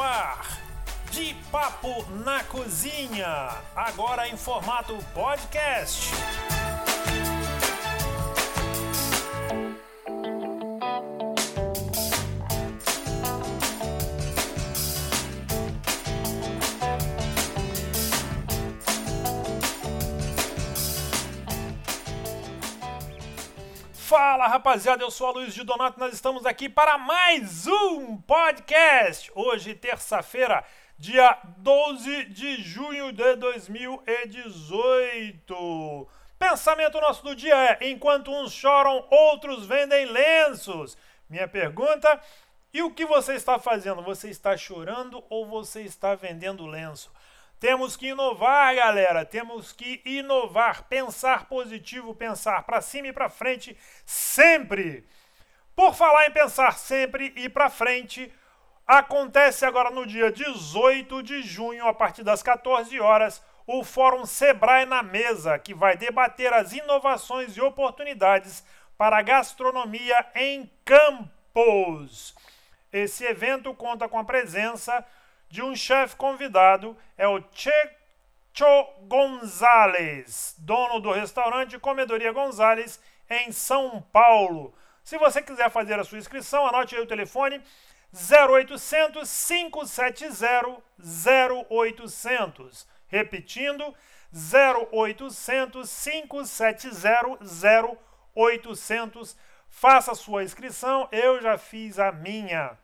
ar. De Papo na Cozinha, agora em formato podcast. Fala rapaziada, eu sou a Luiz de Donato, nós estamos aqui para mais um podcast. Hoje, terça-feira, dia 12 de junho de 2018. Pensamento nosso do dia é: enquanto uns choram, outros vendem lenços. Minha pergunta: e o que você está fazendo? Você está chorando ou você está vendendo lenço? Temos que inovar, galera. Temos que inovar, pensar positivo, pensar para cima e para frente sempre. Por falar em pensar sempre e para frente, acontece agora no dia 18 de junho, a partir das 14 horas, o Fórum Sebrae na Mesa, que vai debater as inovações e oportunidades para a gastronomia em Campos. Esse evento conta com a presença de um chefe convidado, é o Checho Gonzalez, dono do restaurante Comedoria Gonzalez, em São Paulo. Se você quiser fazer a sua inscrição, anote aí o telefone 0800 570 0800. Repetindo, 0800 570 0800. Faça a sua inscrição, eu já fiz a minha.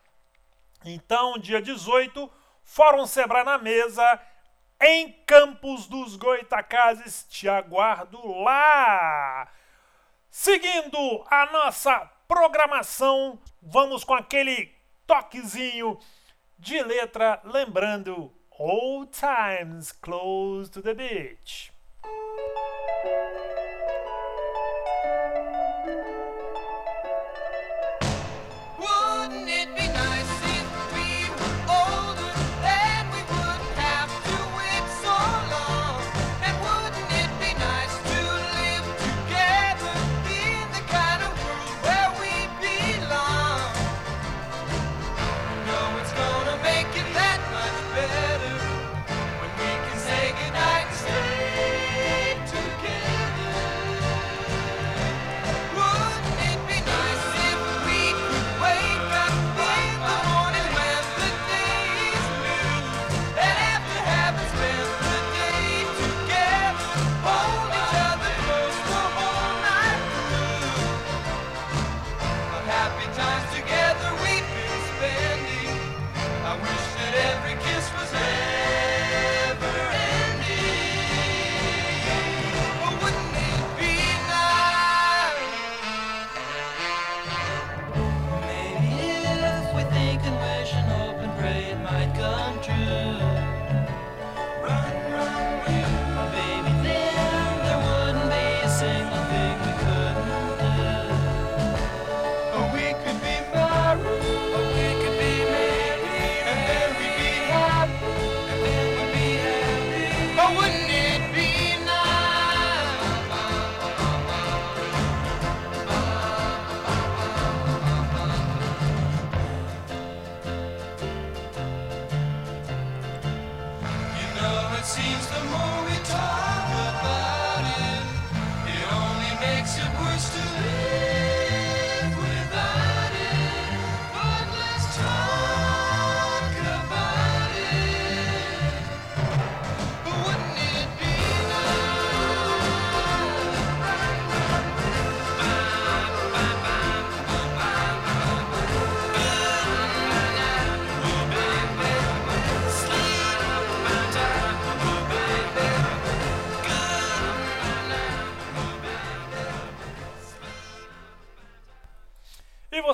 Então, dia 18, Fórum Sebrae na mesa, em Campos dos Goitacazes. Te aguardo lá! Seguindo a nossa programação, vamos com aquele toquezinho de letra, lembrando Old Times Close to the Beach.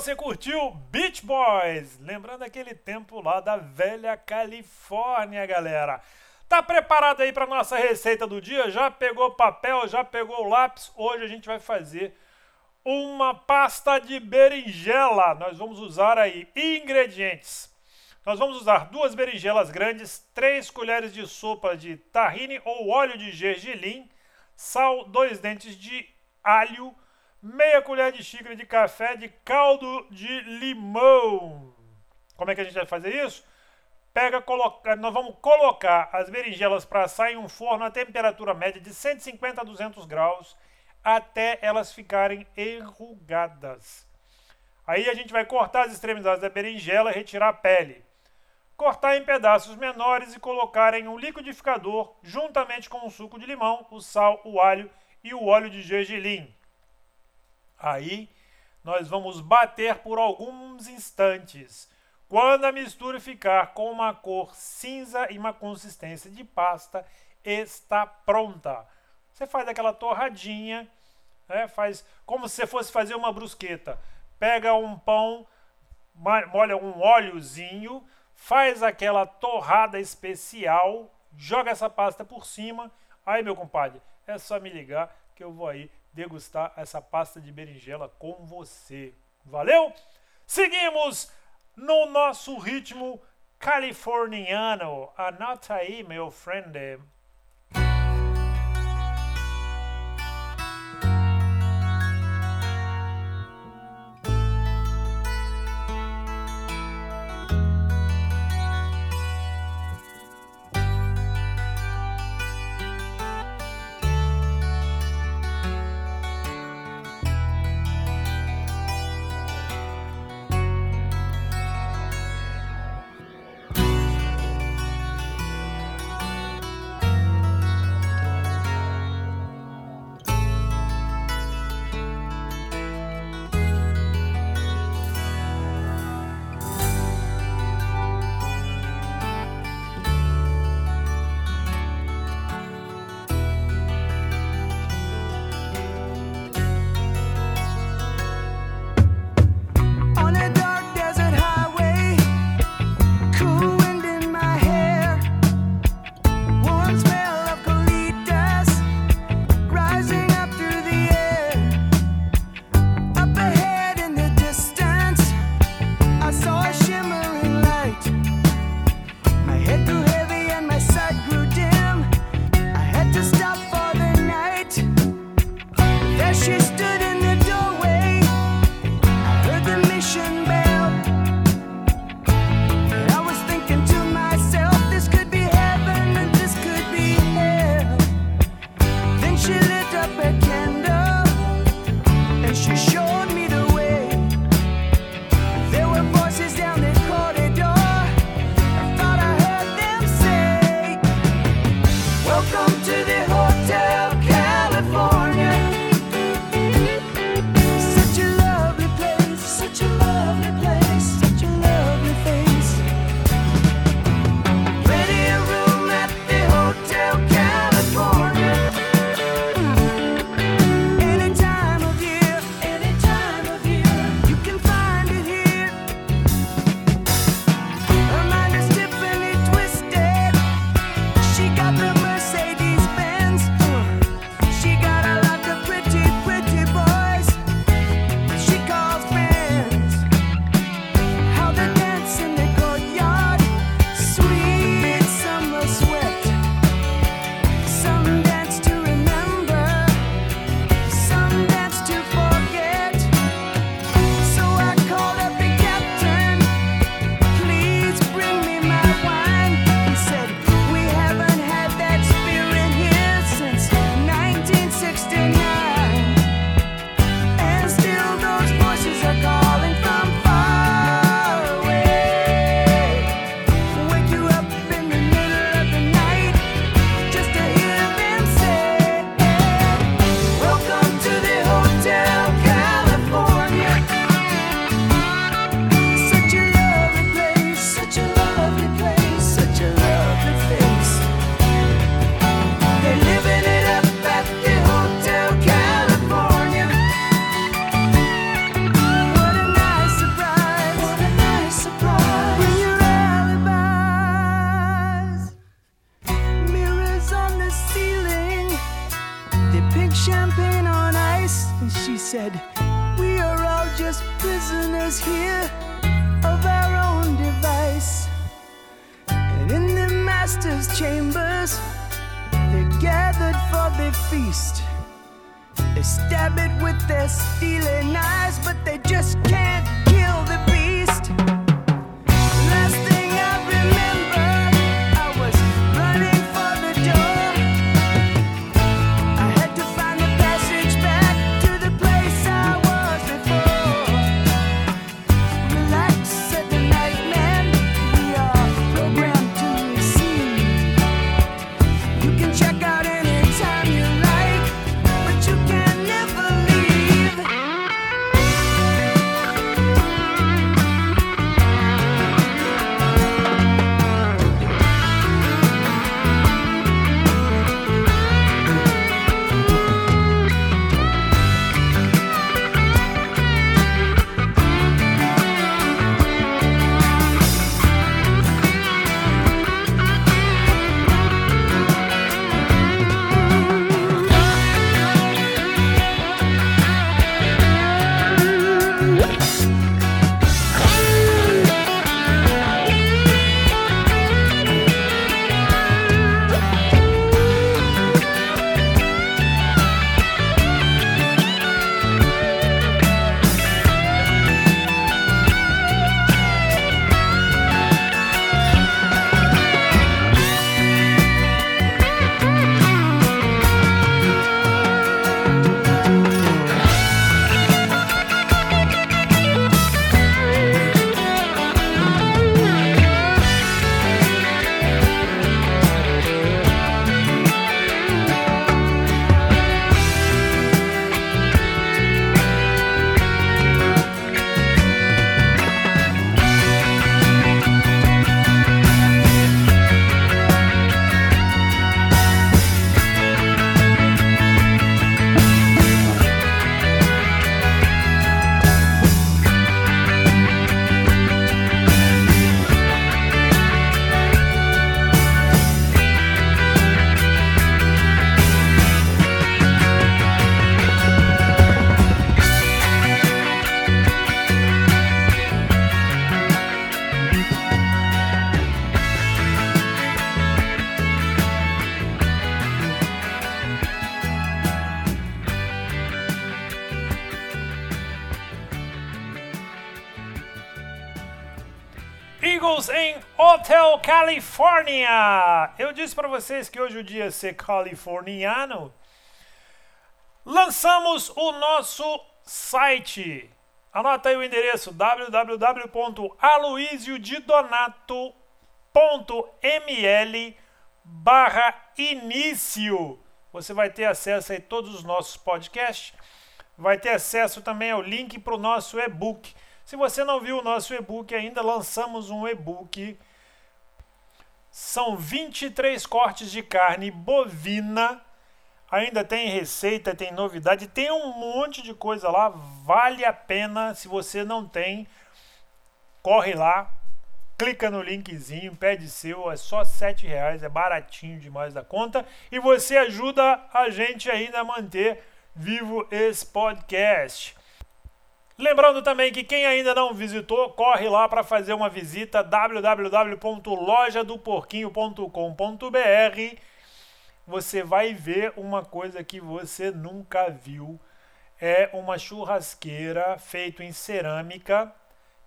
Você curtiu Beach Boys? Lembrando aquele tempo lá da velha Califórnia, galera. Tá preparado aí para nossa receita do dia? Já pegou papel, já pegou lápis? Hoje a gente vai fazer uma pasta de berinjela. Nós vamos usar aí ingredientes. Nós vamos usar duas berinjelas grandes, três colheres de sopa de tahine ou óleo de gergelim, sal, dois dentes de alho, meia colher de xícara de café de caldo de limão. Como é que a gente vai fazer isso? pega, coloca, nós vamos colocar as berinjelas para assar em um forno a temperatura média de 150 a 200 graus até elas ficarem enrugadas. Aí a gente vai cortar as extremidades da berinjela e retirar a pele. Cortar em pedaços menores e colocar em um liquidificador juntamente com o suco de limão, o sal, o alho e o óleo de gergelim. Aí nós vamos bater por alguns instantes. Quando a mistura ficar com uma cor cinza e uma consistência de pasta, está pronta. Você faz aquela torradinha, né? faz como se fosse fazer uma brusqueta. Pega um pão, molha um óleozinho, faz aquela torrada especial, joga essa pasta por cima. Aí, meu compadre, é só me ligar que eu vou aí degustar essa pasta de berinjela com você. Valeu? Seguimos no nosso ritmo californiano. Anota aí, meu friend. Chambers, they're gathered for the feast. They stab it with their steely knives, but they just can't Hotel California. Eu disse para vocês que hoje o dia é ser californiano. Lançamos o nosso site. Anota aí o endereço www.aloisiodidonato.ml barra início. Você vai ter acesso a todos os nossos podcasts. Vai ter acesso também ao link para o nosso e-book. Se você não viu o nosso e-book ainda, lançamos um e-book. São 23 cortes de carne bovina. Ainda tem receita, tem novidade, tem um monte de coisa lá. Vale a pena. Se você não tem, corre lá, clica no linkzinho, pede seu, é só R$ reais, é baratinho demais da conta e você ajuda a gente ainda a manter vivo esse podcast. Lembrando também que quem ainda não visitou, corre lá para fazer uma visita www.lojadoporquinho.com.br. Você vai ver uma coisa que você nunca viu. É uma churrasqueira feita em cerâmica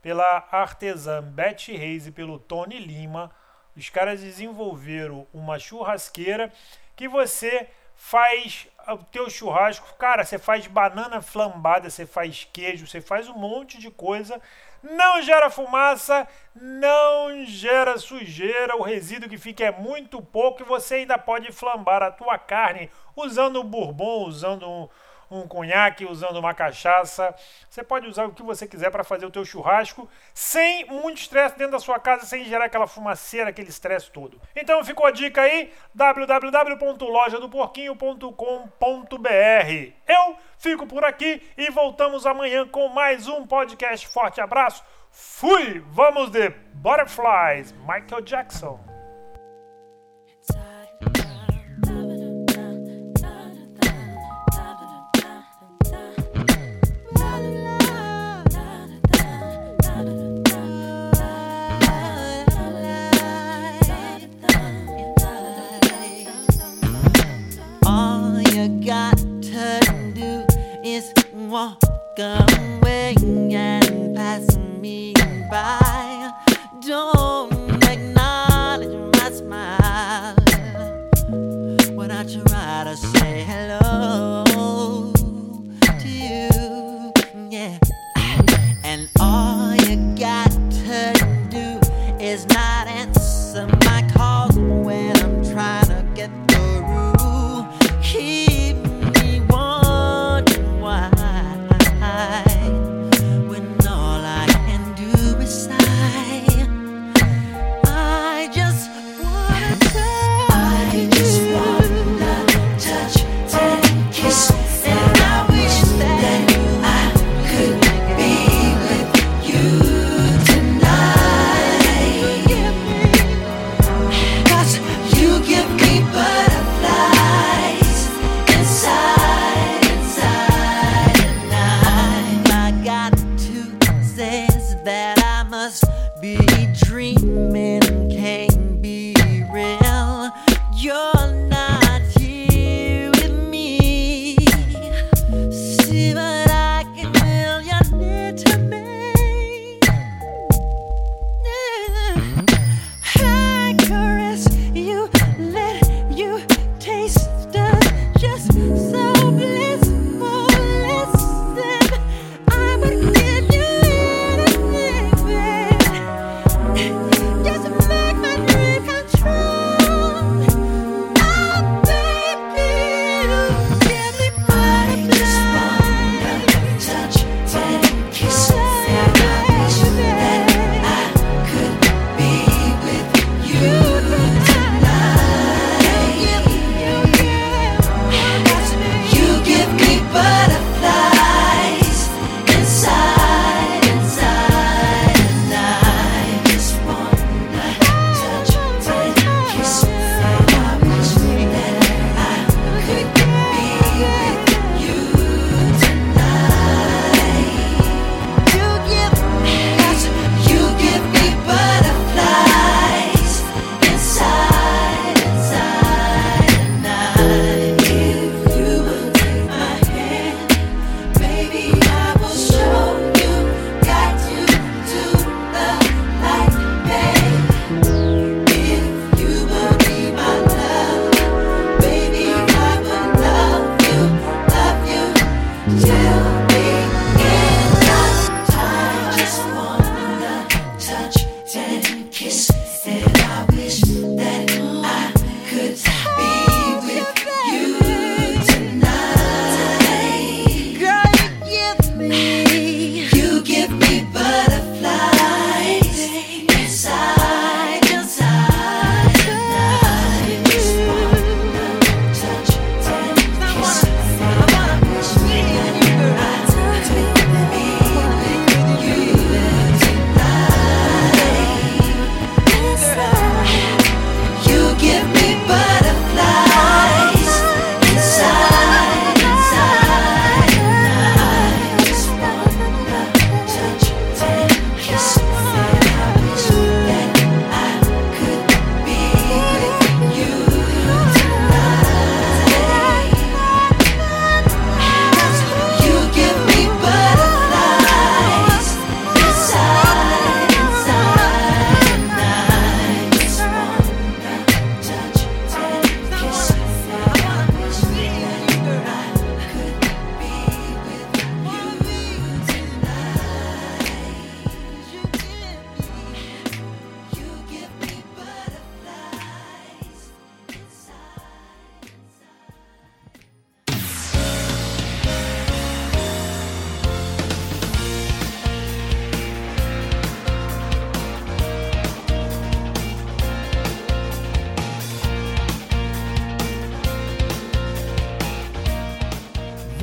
pela artesã Betty Reis e pelo Tony Lima. Os caras desenvolveram uma churrasqueira que você faz o teu churrasco, cara, você faz banana flambada, você faz queijo, você faz um monte de coisa. Não gera fumaça, não gera sujeira, o resíduo que fica é muito pouco e você ainda pode flambar a tua carne usando um bourbon, usando um, um conhaque, usando uma cachaça. Você pode usar o que você quiser para fazer o teu churrasco sem muito estresse dentro da sua casa, sem gerar aquela fumaceira, aquele estresse todo. Então ficou a dica aí, www.lojadoporquinho.com.br. Eu fico por aqui e voltamos amanhã com mais um podcast. Forte abraço. Fui! Vamos de Butterflies, Michael Jackson. be dreaming.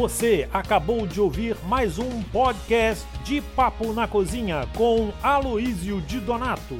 Você acabou de ouvir mais um podcast de Papo na Cozinha com Aloísio de Donato.